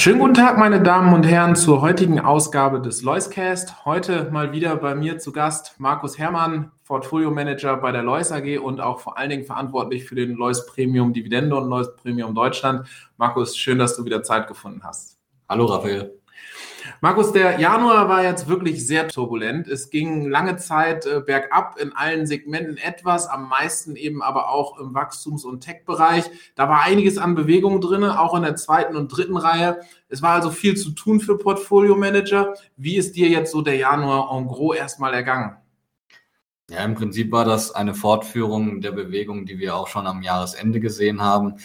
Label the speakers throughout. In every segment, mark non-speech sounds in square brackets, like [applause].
Speaker 1: Schönen guten Tag, meine Damen und Herren, zur heutigen Ausgabe des Loiscast. Heute mal wieder bei mir zu Gast Markus Herrmann, Portfolio Manager bei der Lois AG und auch vor allen Dingen verantwortlich für den Lois Premium Dividende und Lois Premium Deutschland. Markus, schön, dass du wieder Zeit gefunden hast.
Speaker 2: Hallo Raphael.
Speaker 1: Markus, der Januar war jetzt wirklich sehr turbulent. Es ging lange Zeit äh, bergab in allen Segmenten etwas, am meisten eben aber auch im Wachstums- und Tech-Bereich. Da war einiges an Bewegung drin, auch in der zweiten und dritten Reihe. Es war also viel zu tun für Portfolio-Manager. Wie ist dir jetzt so der Januar en gros erstmal ergangen?
Speaker 2: Ja, im Prinzip war das eine Fortführung der Bewegung, die wir auch schon am Jahresende gesehen haben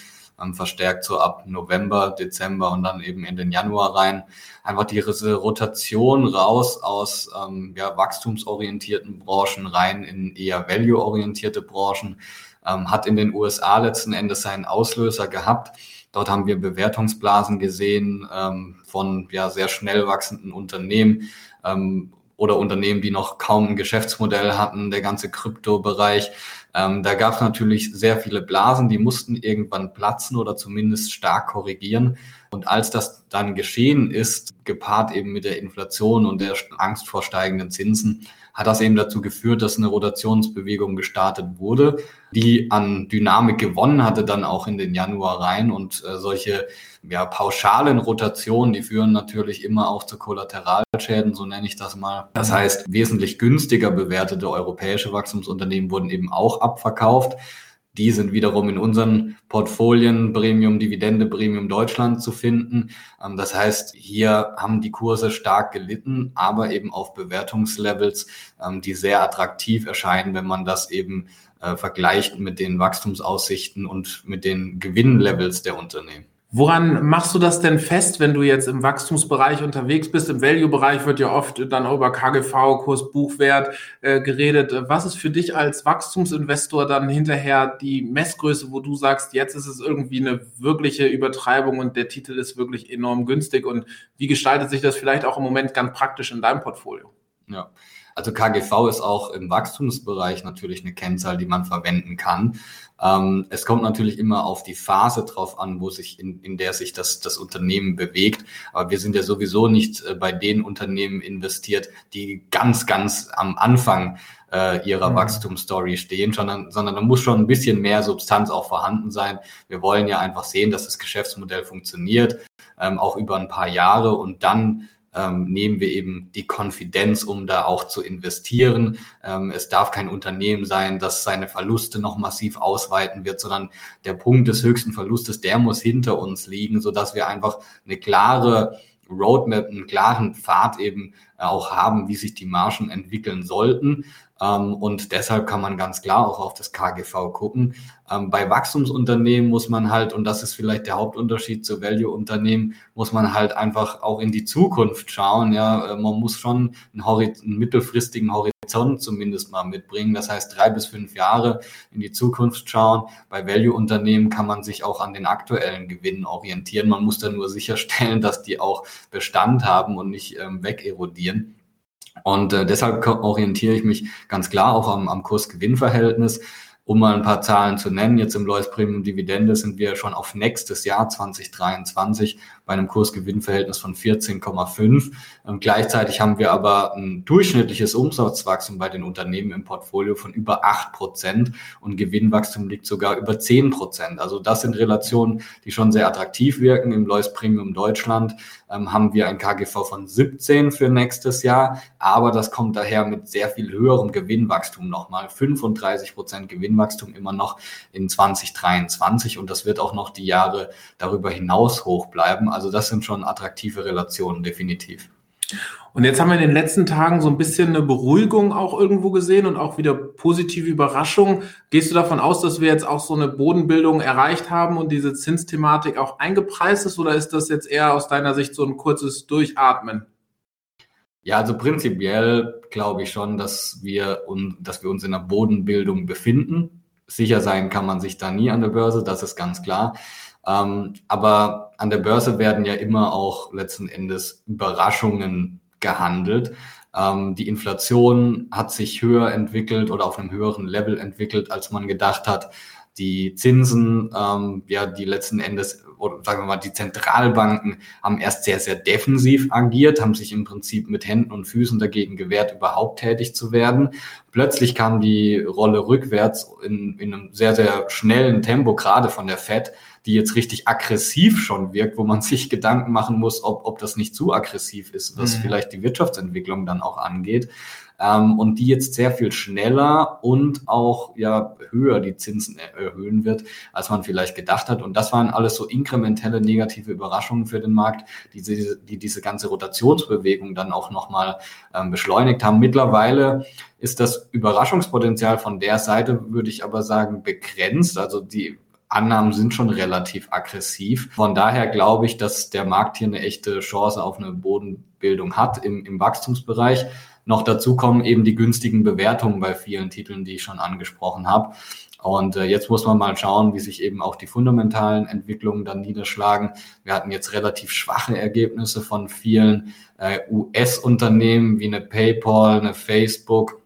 Speaker 2: verstärkt so ab November, Dezember und dann eben in den Januar rein. Einfach diese Rotation raus aus ähm, ja, wachstumsorientierten Branchen rein in eher value-orientierte Branchen ähm, hat in den USA letzten Endes seinen Auslöser gehabt. Dort haben wir Bewertungsblasen gesehen ähm, von ja, sehr schnell wachsenden Unternehmen ähm, oder Unternehmen, die noch kaum ein Geschäftsmodell hatten, der ganze Kryptobereich. Ähm, da gab es natürlich sehr viele Blasen, die mussten irgendwann platzen oder zumindest stark korrigieren. Und als das dann geschehen ist, gepaart eben mit der Inflation und der Angst vor steigenden Zinsen, hat das eben dazu geführt, dass eine Rotationsbewegung gestartet wurde, die an Dynamik gewonnen hatte, dann auch in den Januar rein. Und äh, solche ja, pauschalen Rotationen, die führen natürlich immer auch zu Kollateralschäden, so nenne ich das mal. Das heißt, wesentlich günstiger bewertete europäische Wachstumsunternehmen wurden eben auch abverkauft. Die sind wiederum in unseren Portfolien Premium Dividende, Premium Deutschland zu finden. Ähm, das heißt, hier haben die Kurse stark gelitten, aber eben auf Bewertungslevels, ähm, die sehr attraktiv erscheinen, wenn man das eben äh, vergleicht mit den Wachstumsaussichten und mit den Gewinnlevels der Unternehmen.
Speaker 1: Woran machst du das denn fest, wenn du jetzt im Wachstumsbereich unterwegs bist? Im Value-Bereich wird ja oft dann über KGV, Kurs, Buchwert äh, geredet. Was ist für dich als Wachstumsinvestor dann hinterher die Messgröße, wo du sagst, jetzt ist es irgendwie eine wirkliche Übertreibung und der Titel ist wirklich enorm günstig? Und wie gestaltet sich das vielleicht auch im Moment ganz praktisch in deinem Portfolio?
Speaker 2: Ja. Also KGV ist auch im Wachstumsbereich natürlich eine Kennzahl, die man verwenden kann. Ähm, es kommt natürlich immer auf die Phase drauf an, wo sich in, in der sich das, das Unternehmen bewegt. Aber wir sind ja sowieso nicht äh, bei den Unternehmen investiert, die ganz, ganz am Anfang äh, ihrer mhm. Wachstumsstory stehen, sondern, sondern da muss schon ein bisschen mehr Substanz auch vorhanden sein. Wir wollen ja einfach sehen, dass das Geschäftsmodell funktioniert, ähm, auch über ein paar Jahre und dann ähm, nehmen wir eben die Konfidenz, um da auch zu investieren. Ähm, es darf kein Unternehmen sein, das seine Verluste noch massiv ausweiten wird, sondern der Punkt des höchsten Verlustes, der muss hinter uns liegen, so dass wir einfach eine klare Roadmap, einen klaren Pfad eben auch haben, wie sich die Margen entwickeln sollten. Ähm, und deshalb kann man ganz klar auch auf das KGV gucken. Ähm, bei Wachstumsunternehmen muss man halt, und das ist vielleicht der Hauptunterschied zu Value-Unternehmen, muss man halt einfach auch in die Zukunft schauen. Ja, äh, man muss schon einen, Horizont, einen mittelfristigen Horizont zumindest mal mitbringen. Das heißt, drei bis fünf Jahre in die Zukunft schauen. Bei Value-Unternehmen kann man sich auch an den aktuellen Gewinnen orientieren. Man muss dann nur sicherstellen, [laughs] dass die auch Bestand haben und nicht ähm, wegerodieren. Und äh, deshalb orientiere ich mich ganz klar auch am, am Kurs-Gewinn-Verhältnis. Um mal ein paar Zahlen zu nennen, jetzt im Lois Premium Dividende sind wir schon auf nächstes Jahr 2023 bei einem Kursgewinnverhältnis von 14,5. Und gleichzeitig haben wir aber ein durchschnittliches Umsatzwachstum bei den Unternehmen im Portfolio von über 8 Prozent und Gewinnwachstum liegt sogar über 10 Prozent. Also das sind Relationen, die schon sehr attraktiv wirken. Im Lois Premium Deutschland ähm, haben wir ein KGV von 17 für nächstes Jahr, aber das kommt daher mit sehr viel höherem Gewinnwachstum nochmal. 35 Prozent Gewinnwachstum immer noch in 2023 und das wird auch noch die Jahre darüber hinaus hoch bleiben. Also das sind schon attraktive Relationen, definitiv.
Speaker 1: Und jetzt haben wir in den letzten Tagen so ein bisschen eine Beruhigung auch irgendwo gesehen und auch wieder positive Überraschungen. Gehst du davon aus, dass wir jetzt auch so eine Bodenbildung erreicht haben und diese Zinsthematik auch eingepreist ist oder ist das jetzt eher aus deiner Sicht so ein kurzes Durchatmen?
Speaker 2: Ja, also prinzipiell glaube ich schon, dass wir, un, dass wir uns in der Bodenbildung befinden. Sicher sein kann man sich da nie an der Börse, das ist ganz klar. Ähm, aber an der Börse werden ja immer auch letzten Endes Überraschungen gehandelt. Ähm, die Inflation hat sich höher entwickelt oder auf einem höheren Level entwickelt, als man gedacht hat. Die Zinsen, ähm, ja, die letzten Endes, oder sagen wir mal, die Zentralbanken haben erst sehr, sehr defensiv agiert, haben sich im Prinzip mit Händen und Füßen dagegen gewehrt, überhaupt tätig zu werden. Plötzlich kam die Rolle rückwärts in, in einem sehr, sehr schnellen Tempo, gerade von der Fed, die jetzt richtig aggressiv schon wirkt, wo man sich Gedanken machen muss, ob, ob das nicht zu aggressiv ist, was mhm. vielleicht die Wirtschaftsentwicklung dann auch angeht. Ähm, und die jetzt sehr viel schneller und auch ja höher die Zinsen erhöhen wird, als man vielleicht gedacht hat. Und das waren alles so inkrementelle negative Überraschungen für den Markt, die, diese, die diese ganze Rotationsbewegung dann auch nochmal ähm, beschleunigt haben. Mittlerweile ist das Überraschungspotenzial von der Seite, würde ich aber sagen, begrenzt. Also die Annahmen sind schon relativ aggressiv. Von daher glaube ich, dass der Markt hier eine echte Chance auf eine Bodenbildung hat im, im Wachstumsbereich. Noch dazu kommen eben die günstigen Bewertungen bei vielen Titeln, die ich schon angesprochen habe. Und äh, jetzt muss man mal schauen, wie sich eben auch die fundamentalen Entwicklungen dann niederschlagen. Wir hatten jetzt relativ schwache Ergebnisse von vielen äh, US-Unternehmen wie eine PayPal, eine Facebook,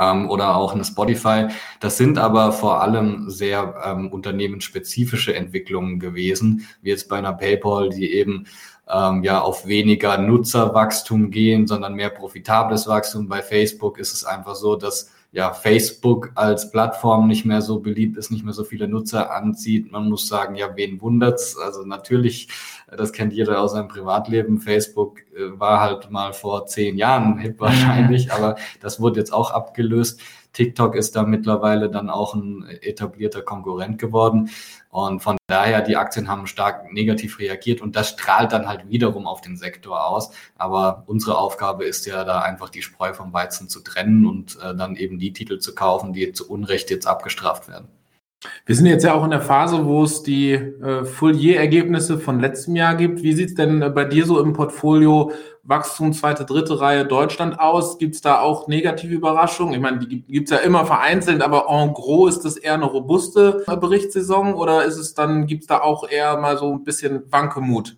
Speaker 2: ähm, oder auch eine Spotify. Das sind aber vor allem sehr ähm, unternehmensspezifische Entwicklungen gewesen, wie jetzt bei einer PayPal, die eben ähm, ja auf weniger Nutzerwachstum gehen, sondern mehr profitables Wachstum. Bei Facebook ist es einfach so, dass ja, Facebook als Plattform nicht mehr so beliebt ist, nicht mehr so viele Nutzer anzieht. Man muss sagen, ja, wen wundert's? Also natürlich, das kennt jeder aus seinem Privatleben. Facebook äh, war halt mal vor zehn Jahren hip wahrscheinlich, aber das wurde jetzt auch abgelöst. TikTok ist da mittlerweile dann auch ein etablierter Konkurrent geworden. Und von daher, die Aktien haben stark negativ reagiert und das strahlt dann halt wiederum auf den Sektor aus. Aber unsere Aufgabe ist ja da einfach die Spreu vom Weizen zu trennen und äh, dann eben die Titel zu kaufen, die zu Unrecht jetzt abgestraft werden.
Speaker 1: Wir sind jetzt ja auch in der Phase, wo es die äh, Full-Year-Ergebnisse von letztem Jahr gibt. Wie sieht es denn äh, bei dir so im Portfolio Wachstum zweite, dritte Reihe Deutschland aus? Gibt es da auch negative Überraschungen? Ich meine, die gibt es ja immer vereinzelt, aber en gros ist das eher eine robuste äh, Berichtssaison oder ist es dann, gibt es da auch eher mal so ein bisschen Wankemut?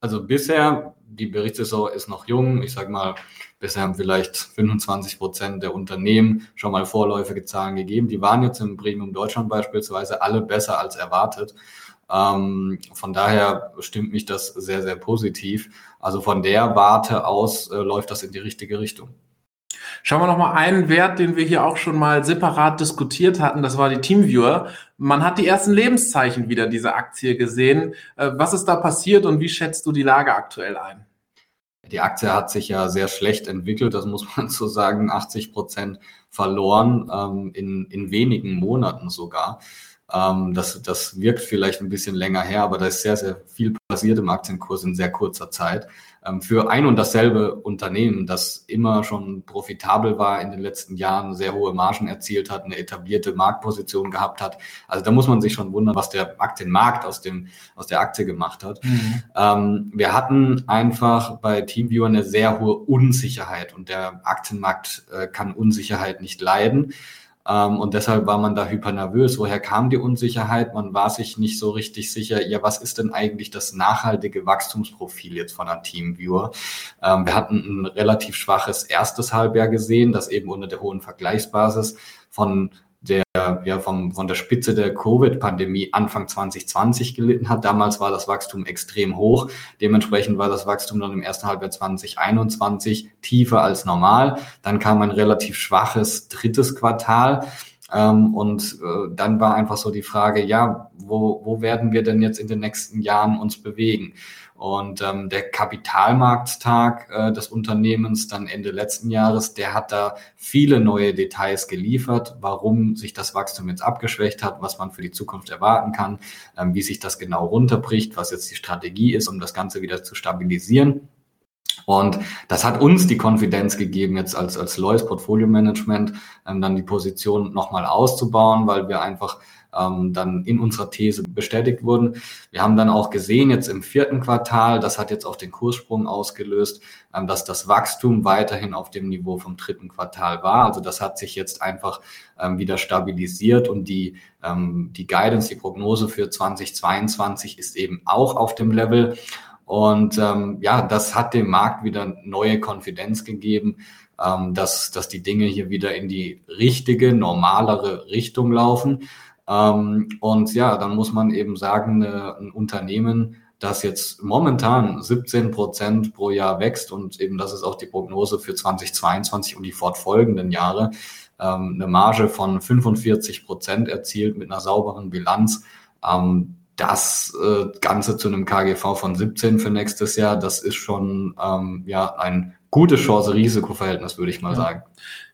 Speaker 2: Also bisher, die Berichtssaison ist noch jung. Ich sage mal, Bisher haben vielleicht 25 Prozent der Unternehmen schon mal vorläufige Zahlen gegeben. Die waren jetzt im Premium Deutschland beispielsweise alle besser als erwartet. Ähm, von daher stimmt mich das sehr, sehr positiv. Also von der Warte aus äh, läuft das in die richtige Richtung.
Speaker 1: Schauen wir noch mal einen Wert, den wir hier auch schon mal separat diskutiert hatten. Das war die Teamviewer. Man hat die ersten Lebenszeichen wieder dieser Aktie gesehen. Äh, was ist da passiert und wie schätzt du die Lage aktuell ein?
Speaker 2: Die Aktie hat sich ja sehr schlecht entwickelt, das muss man [laughs] so sagen, 80 Prozent verloren, ähm, in, in wenigen Monaten sogar. Ähm, das, das wirkt vielleicht ein bisschen länger her, aber da ist sehr, sehr viel passiert im Aktienkurs in sehr kurzer Zeit. Ähm, für ein und dasselbe Unternehmen, das immer schon profitabel war in den letzten Jahren, sehr hohe Margen erzielt hat, eine etablierte Marktposition gehabt hat. Also da muss man sich schon wundern, was der Aktienmarkt aus dem aus der Aktie gemacht hat. Mhm. Ähm, wir hatten einfach bei TeamViewer eine sehr hohe Unsicherheit und der Aktienmarkt äh, kann Unsicherheit nicht leiden. Ähm, und deshalb war man da hypernervös. Woher kam die Unsicherheit? Man war sich nicht so richtig sicher, ja, was ist denn eigentlich das nachhaltige Wachstumsprofil jetzt von einer Teamviewer? Ähm, wir hatten ein relativ schwaches erstes Halbjahr gesehen, das eben unter der hohen Vergleichsbasis von der ja vom, von der Spitze der Covid-Pandemie Anfang 2020 gelitten hat. Damals war das Wachstum extrem hoch. Dementsprechend war das Wachstum dann im ersten Halbjahr 2021 tiefer als normal. Dann kam ein relativ schwaches drittes Quartal. Ähm, und äh, dann war einfach so die Frage, ja, wo, wo werden wir denn jetzt in den nächsten Jahren uns bewegen? Und ähm, der Kapitalmarkttag äh, des Unternehmens dann Ende letzten Jahres, der hat da viele neue Details geliefert, warum sich das Wachstum jetzt abgeschwächt hat, was man für die Zukunft erwarten kann, ähm, wie sich das genau runterbricht, was jetzt die Strategie ist, um das Ganze wieder zu stabilisieren. Und das hat uns die Konfidenz gegeben, jetzt als, als Lois Portfolio Management ähm, dann die Position nochmal auszubauen, weil wir einfach ähm, dann in unserer These bestätigt wurden. Wir haben dann auch gesehen, jetzt im vierten Quartal, das hat jetzt auch den Kurssprung ausgelöst, ähm, dass das Wachstum weiterhin auf dem Niveau vom dritten Quartal war. Also das hat sich jetzt einfach ähm, wieder stabilisiert und die, ähm, die Guidance, die Prognose für 2022 ist eben auch auf dem Level. Und ähm, ja, das hat dem Markt wieder neue Konfidenz gegeben, ähm, dass, dass die Dinge hier wieder in die richtige, normalere Richtung laufen. Ähm, und ja, dann muss man eben sagen, eine, ein Unternehmen, das jetzt momentan 17 Prozent pro Jahr wächst und eben das ist auch die Prognose für 2022 und die fortfolgenden Jahre, ähm, eine Marge von 45 Prozent erzielt mit einer sauberen Bilanz. Ähm, das äh, Ganze zu einem KGV von 17 für nächstes Jahr, das ist schon ähm, ja ein gutes Chance-Risiko-Verhältnis, würde ich mal ja. sagen.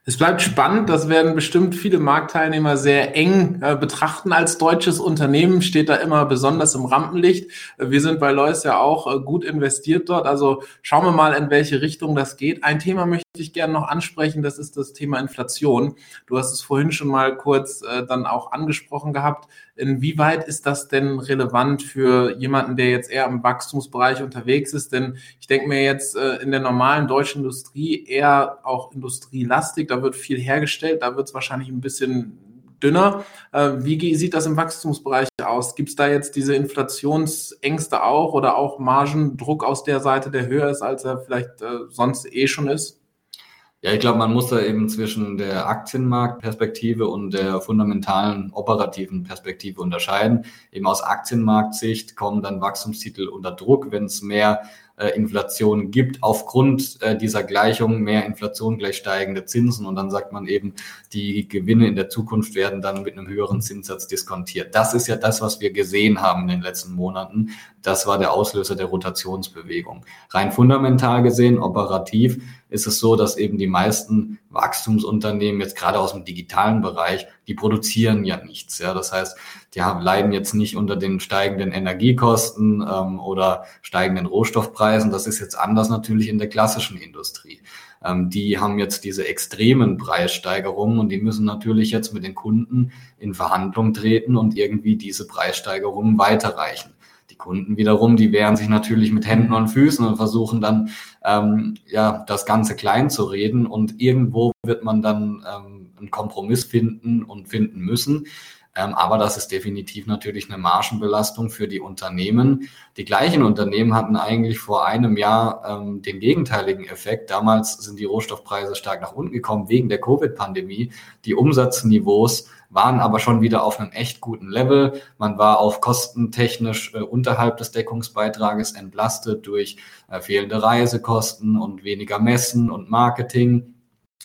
Speaker 1: Es bleibt spannend, das werden bestimmt viele Marktteilnehmer sehr eng äh, betrachten als deutsches Unternehmen, steht da immer besonders im Rampenlicht. Wir sind bei Lois ja auch äh, gut investiert dort, also schauen wir mal, in welche Richtung das geht. Ein Thema möchte ich gerne noch ansprechen, das ist das Thema Inflation. Du hast es vorhin schon mal kurz äh, dann auch angesprochen gehabt. Inwieweit ist das denn relevant für jemanden, der jetzt eher im Wachstumsbereich unterwegs ist? Denn ich denke mir jetzt äh, in der normalen deutschen Industrie eher auch industrielastig, da wird viel hergestellt, da wird es wahrscheinlich ein bisschen dünner. Äh, wie sieht das im Wachstumsbereich aus? Gibt es da jetzt diese Inflationsängste auch oder auch Margendruck aus der Seite, der höher ist, als er vielleicht äh, sonst eh schon ist?
Speaker 2: Ja, ich glaube, man muss da eben zwischen der Aktienmarktperspektive und der fundamentalen operativen Perspektive unterscheiden. Eben aus Aktienmarktsicht kommen dann Wachstumstitel unter Druck, wenn es mehr äh, Inflation gibt, aufgrund äh, dieser Gleichung mehr Inflation gleich steigende Zinsen und dann sagt man eben, die Gewinne in der Zukunft werden dann mit einem höheren Zinssatz diskontiert. Das ist ja das, was wir gesehen haben in den letzten Monaten. Das war der Auslöser der Rotationsbewegung. Rein fundamental gesehen, operativ, ist es so, dass eben die meisten Wachstumsunternehmen jetzt gerade aus dem digitalen Bereich, die produzieren ja nichts. Ja, das heißt, die haben, leiden jetzt nicht unter den steigenden Energiekosten ähm, oder steigenden Rohstoffpreisen. Das ist jetzt anders natürlich in der klassischen Industrie. Ähm, die haben jetzt diese extremen Preissteigerungen und die müssen natürlich jetzt mit den Kunden in Verhandlung treten und irgendwie diese Preissteigerungen weiterreichen. Kunden wiederum, die wehren sich natürlich mit Händen und Füßen und versuchen dann ähm, ja das Ganze klein zu reden und irgendwo wird man dann ähm, einen Kompromiss finden und finden müssen. Ähm, aber das ist definitiv natürlich eine Margenbelastung für die Unternehmen. Die gleichen Unternehmen hatten eigentlich vor einem Jahr ähm, den gegenteiligen Effekt. Damals sind die Rohstoffpreise stark nach unten gekommen wegen der Covid-Pandemie. Die Umsatzniveaus waren aber schon wieder auf einem echt guten Level. Man war auf kostentechnisch äh, unterhalb des Deckungsbeitrages entlastet durch äh, fehlende Reisekosten und weniger Messen und Marketing,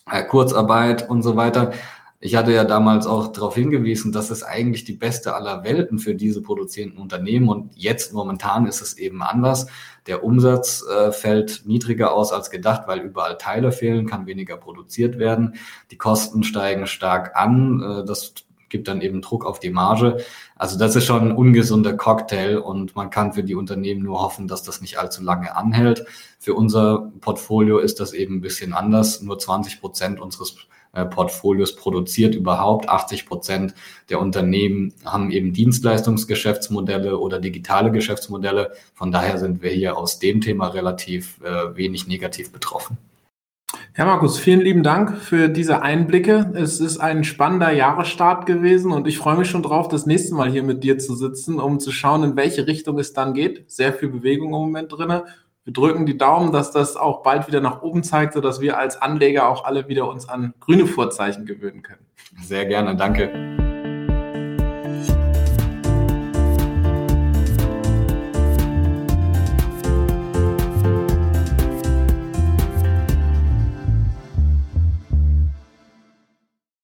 Speaker 2: äh, Kurzarbeit und so weiter. Ich hatte ja damals auch darauf hingewiesen, dass es eigentlich die beste aller Welten für diese produzierenden Unternehmen und jetzt momentan ist es eben anders. Der Umsatz äh, fällt niedriger aus als gedacht, weil überall Teile fehlen, kann weniger produziert werden. Die Kosten steigen stark an. Äh, das gibt dann eben Druck auf die Marge. Also das ist schon ein ungesunder Cocktail und man kann für die Unternehmen nur hoffen, dass das nicht allzu lange anhält. Für unser Portfolio ist das eben ein bisschen anders. Nur 20 Prozent unseres äh, Portfolios produziert überhaupt. 80 Prozent der Unternehmen haben eben Dienstleistungsgeschäftsmodelle oder digitale Geschäftsmodelle. Von daher sind wir hier aus dem Thema relativ äh, wenig negativ betroffen.
Speaker 1: Ja, Markus, vielen lieben Dank für diese Einblicke. Es ist ein spannender Jahresstart gewesen und ich freue mich schon drauf, das nächste Mal hier mit dir zu sitzen, um zu schauen, in welche Richtung es dann geht. Sehr viel Bewegung im Moment drinne wir drücken die Daumen, dass das auch bald wieder nach oben zeigt, sodass wir als Anleger auch alle wieder uns an grüne Vorzeichen gewöhnen können.
Speaker 2: Sehr gerne, danke.